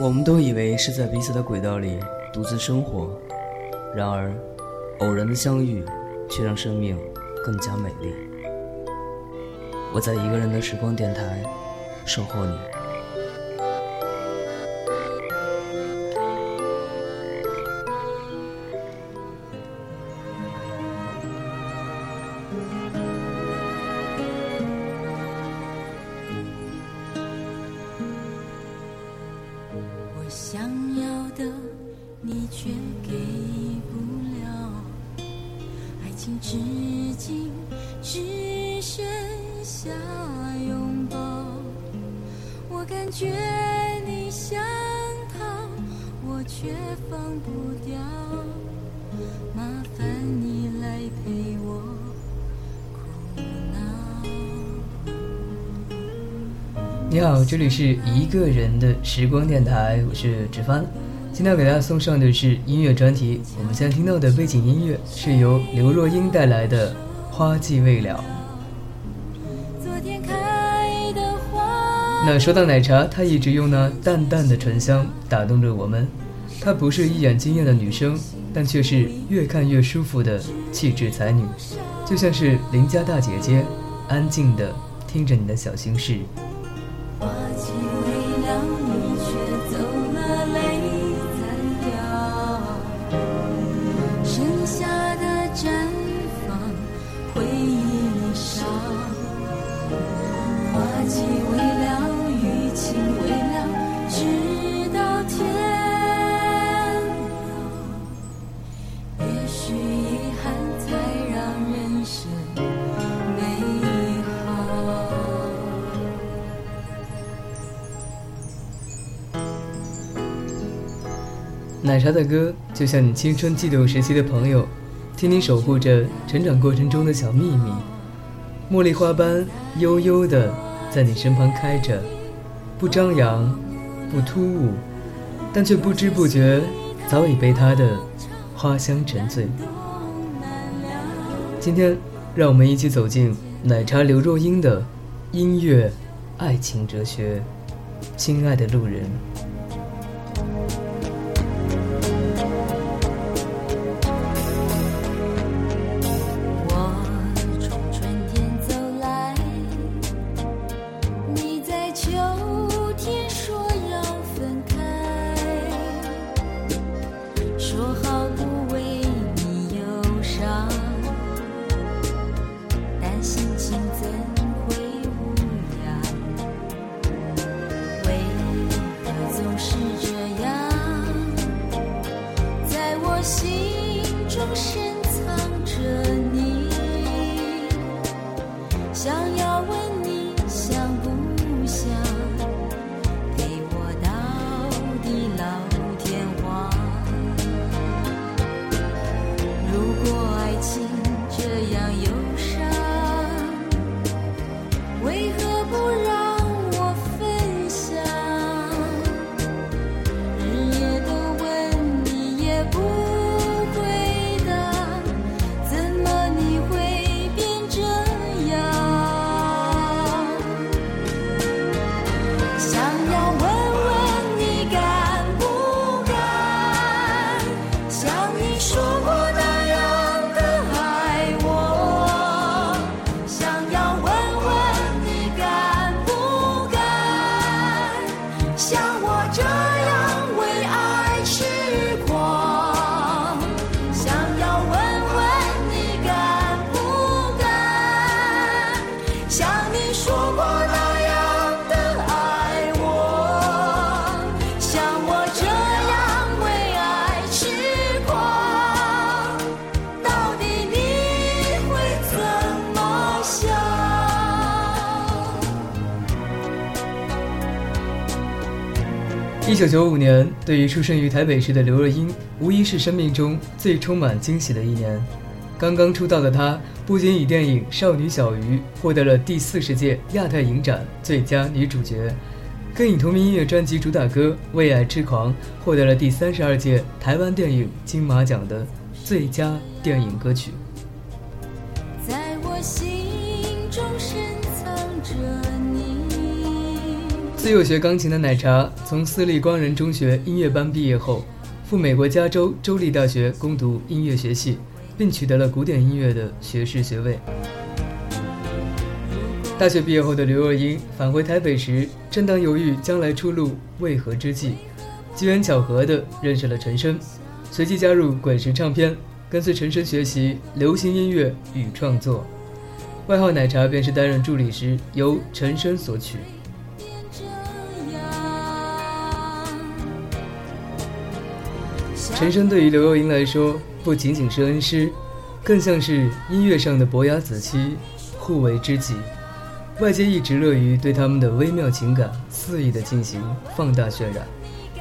我们都以为是在彼此的轨道里独自生活，然而，偶然的相遇却让生命更加美丽。我在一个人的时光电台守候你。我想要的你却给不了。爱情至今只剩下拥抱。我感觉你想逃我却放不掉。麻烦你来陪我。好，这里是一个人的时光电台，我是芷帆。今天要给大家送上的是音乐专题。我们现在听到的背景音乐是由刘若英带来的《花季未了》。那说到奶茶，她一直用那淡淡的醇香打动着我们。她不是一眼惊艳的女生，但却是越看越舒服的气质才女，就像是邻家大姐姐，安静的听着你的小心事。奶茶的歌就像你青春悸动时期的朋友，替你守护着成长过程中的小秘密，茉莉花般悠悠的在你身旁开着，不张扬，不突兀，但却不知不觉早已被它的花香沉醉。今天，让我们一起走进奶茶刘若英的音乐爱情哲学，亲爱的路人。九九五年，对于出生于台北市的刘若英，无疑是生命中最充满惊喜的一年。刚刚出道的她，不仅以电影《少女小鱼》获得了第四十届亚太影展最佳女主角，更以同名音乐专辑主打歌《为爱痴狂》获得了第三十二届台湾电影金马奖的最佳电影歌曲在我。自幼学钢琴的奶茶，从私立光仁中学音乐班毕业后，赴美国加州州立大学攻读音乐学系，并取得了古典音乐的学士学位。大学毕业后的刘若英返回台北时，正当犹豫将来出路为何之际，机缘巧合地认识了陈升，随即加入滚石唱片，跟随陈升学习流行音乐与创作。外号奶茶便是担任助理时由陈升所取。陈升对于刘若英来说，不仅仅是恩师，更像是音乐上的伯牙子期，互为知己。外界一直乐于对他们的微妙情感肆意的进行放大渲染，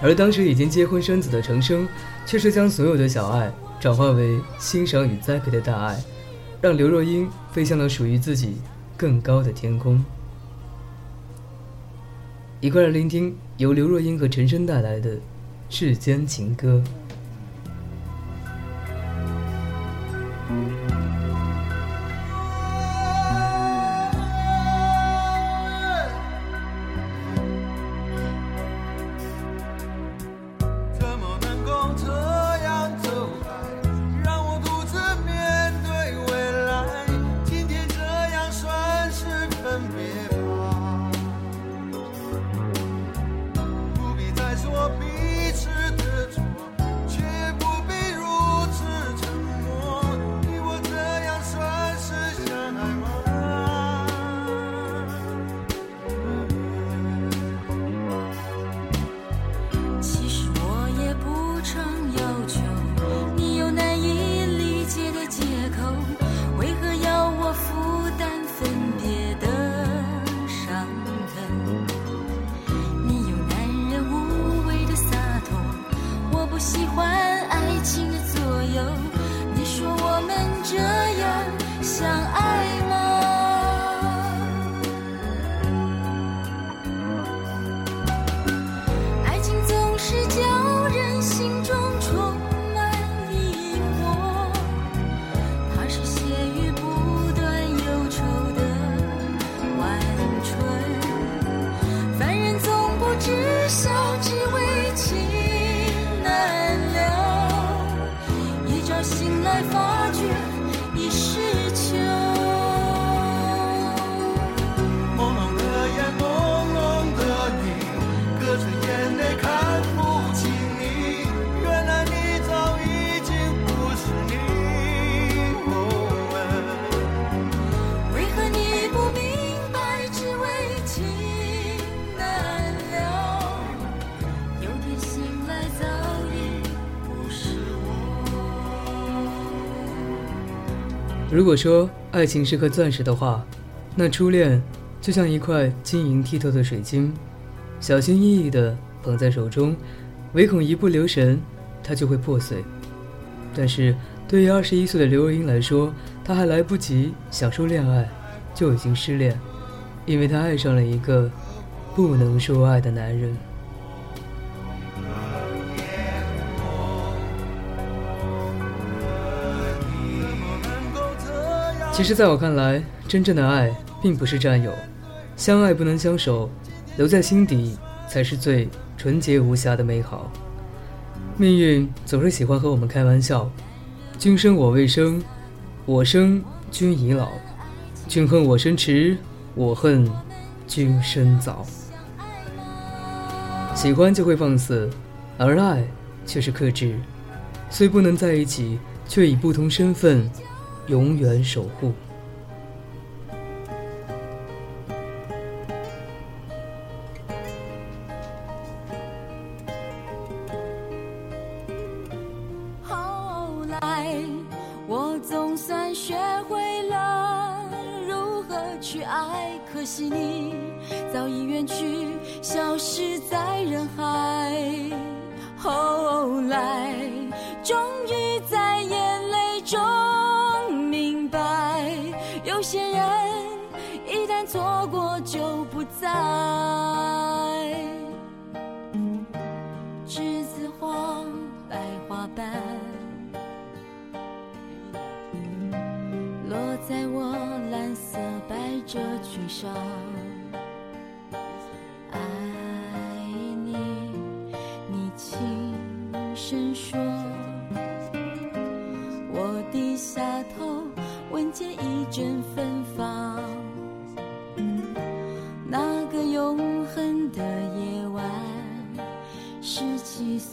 而当时已经结婚生子的陈升，却是将所有的小爱转化为欣赏与栽培的大爱，让刘若英飞向了属于自己更高的天空。一块来聆听由刘若英和陈升带来的《世间情歌》。如果说爱情是颗钻石的话，那初恋就像一块晶莹剔透的水晶，小心翼翼地捧在手中，唯恐一不留神，它就会破碎。但是对于二十一岁的刘若英来说，她还来不及享受恋爱，就已经失恋，因为她爱上了一个不能说爱的男人。其实，在我看来，真正的爱并不是占有，相爱不能相守，留在心底才是最纯洁无瑕的美好。命运总是喜欢和我们开玩笑，君生我未生，我生君已老，君恨我生迟，我恨君生早。喜欢就会放肆，而爱却是克制，虽不能在一起，却以不同身份。永远守护。后来我总算学会了如何去爱可惜你早已远去消失在人海。后来终于错过就不再。栀子花白花瓣落在我蓝色百褶裙上。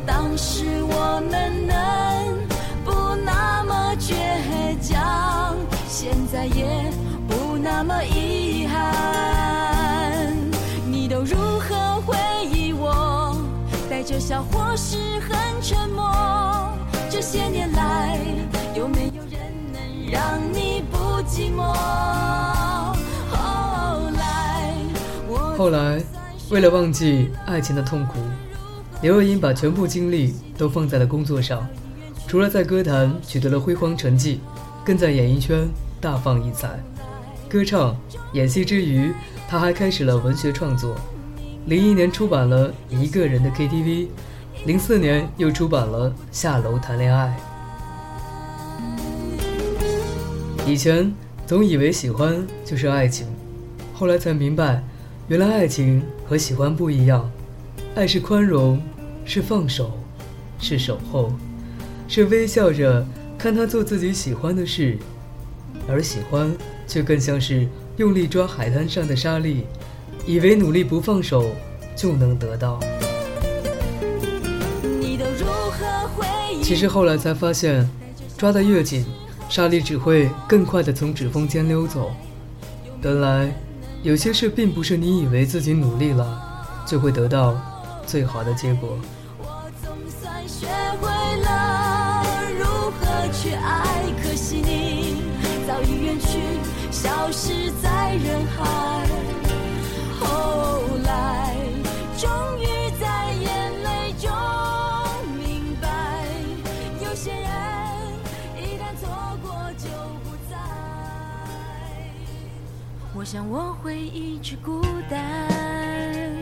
当时我们能不那么倔强，现在也不那么遗憾。你都如何回忆我？带着笑或是很沉默。这些年来，有没有人能让你不寂寞？后来，我后来，为了忘记爱情的痛苦，刘若英把全部精力都放在了工作上。除了在歌坛取得了辉煌成绩，更在演艺圈大放异彩。歌唱、演戏之余，她还开始了文学创作。零一年出版了《一个人的 KTV》，零四年又出版了《下楼谈恋爱》。以前总以为喜欢就是爱情，后来才明白，原来爱情和喜欢不一样。爱是宽容，是放手，是守候，是微笑着看他做自己喜欢的事，而喜欢却更像是用力抓海滩上的沙粒，以为努力不放手就能得到。其实后来才发现，抓得越紧，沙粒只会更快地从指缝间溜走。原来，有些事并不是你以为自己努力了，就会得到最好的结果。我总算学会了如何去爱，可惜你早已远去，消失在人海。后来，终于在眼泪中明白，有些人一旦错过就不再。我想我会一直孤单。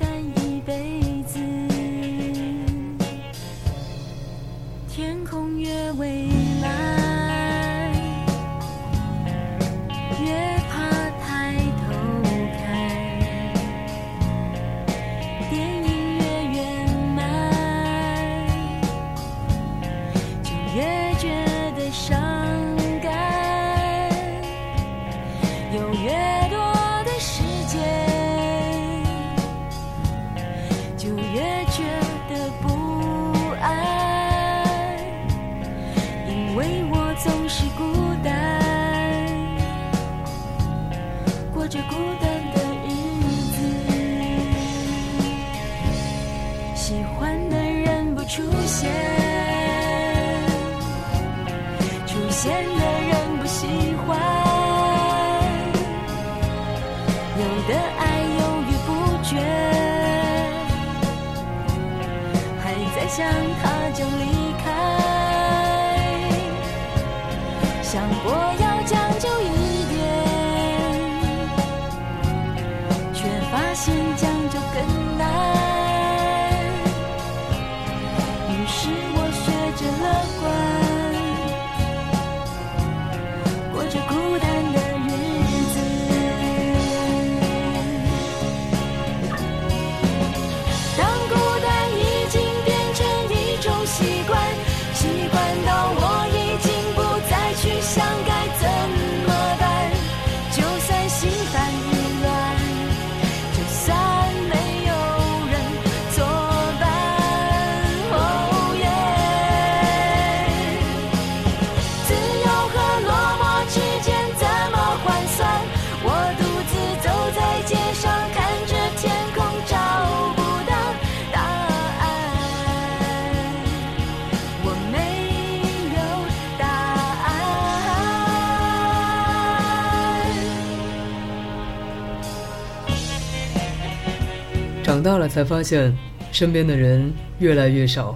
长大了才发现，身边的人越来越少，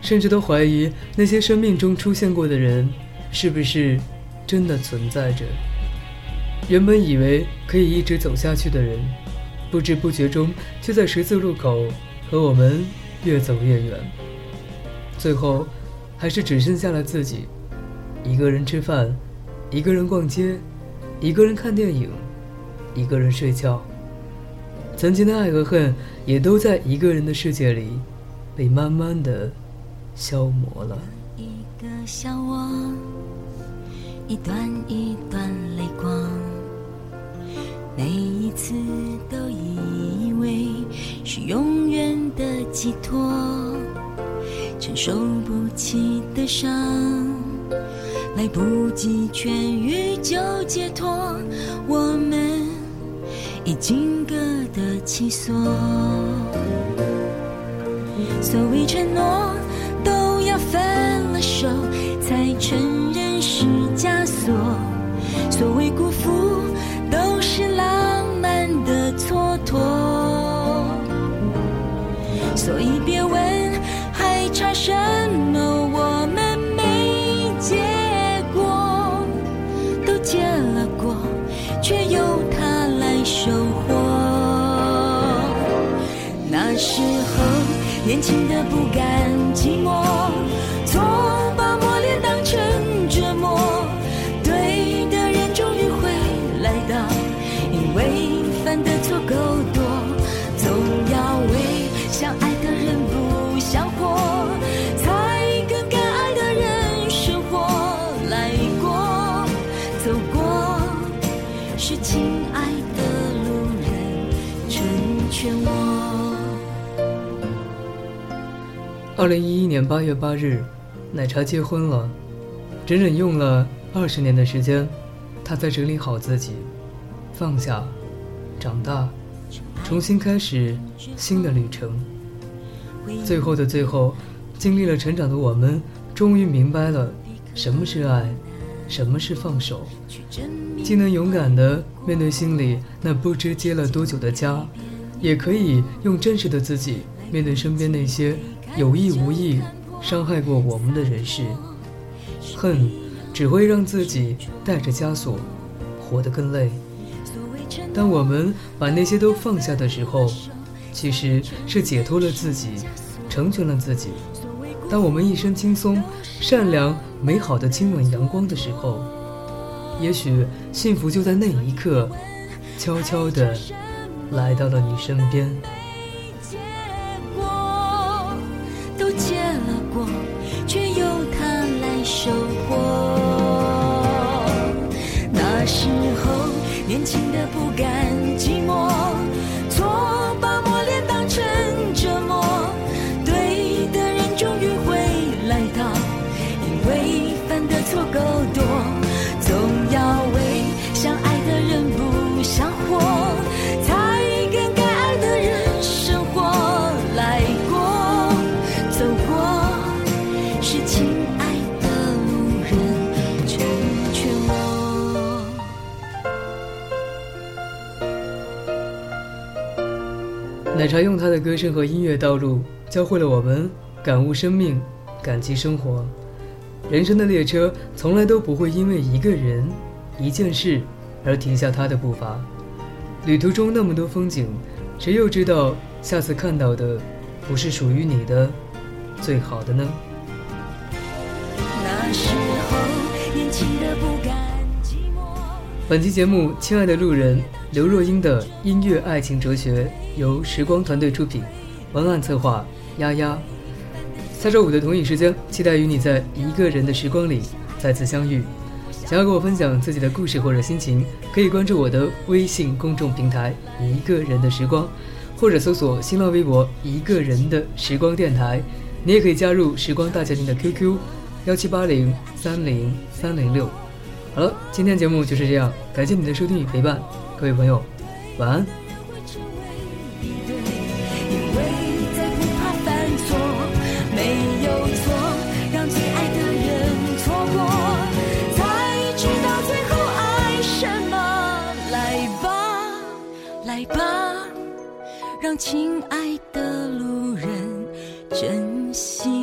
甚至都怀疑那些生命中出现过的人，是不是真的存在着。原本以为可以一直走下去的人，不知不觉中却在十字路口和我们越走越远。最后，还是只剩下了自己，一个人吃饭，一个人逛街，一个人看电影，一个人睡觉。曾经的爱和恨，也都在一个人的世界里，被慢慢的消磨了。一个笑我，一段一段泪光，每一次都以为是永远的寄托，承受不起的伤，来不及痊愈就解脱，我们已经各得其所。所谓承诺，都要分了手才承认是枷锁；所谓辜负，年轻的不甘寂寞，二零一一年八月八日，奶茶结婚了，整整用了二十年的时间，她才整理好自己，放下，长大，重新开始新的旅程。最后的最后，经历了成长的我们，终于明白了什么是爱，什么是放手，既能勇敢地面对心里那不知结了多久的痂，也可以用真实的自己面对身边那些有意无意伤害过我们的人事。恨，只会让自己带着枷锁，活得更累。当我们把那些都放下的时候，其实是解脱了自己，成全了自己。当我们一身轻松、善良、美好的亲吻阳光的时候，也许幸福就在那一刻，悄悄地来到了你身边。年轻的不甘寂寞，奶茶用她的歌声和音乐道路，教会了我们感悟生命、感激生活。人生的列车从来都不会因为一个人、一件事而停下它的步伐。旅途中那么多风景，谁又知道下次看到的不是属于你的最好的呢？那时候年轻的不甘寂寞。本期节目《亲爱的路人》，刘若英的音乐爱情哲学由时光团队出品，文案策划丫丫。下周五的同一时间，期待与你在一个人的时光里再次相遇。想要跟我分享自己的故事或者心情，可以关注我的微信公众平台“一个人的时光”，或者搜索新浪微博“一个人的时光电台”。你也可以加入时光大家庭的 QQ：幺七八零三零三零六。好了，今天节目就是这样，感谢你的收听与陪伴，各位朋友，晚安。让亲爱的路人珍惜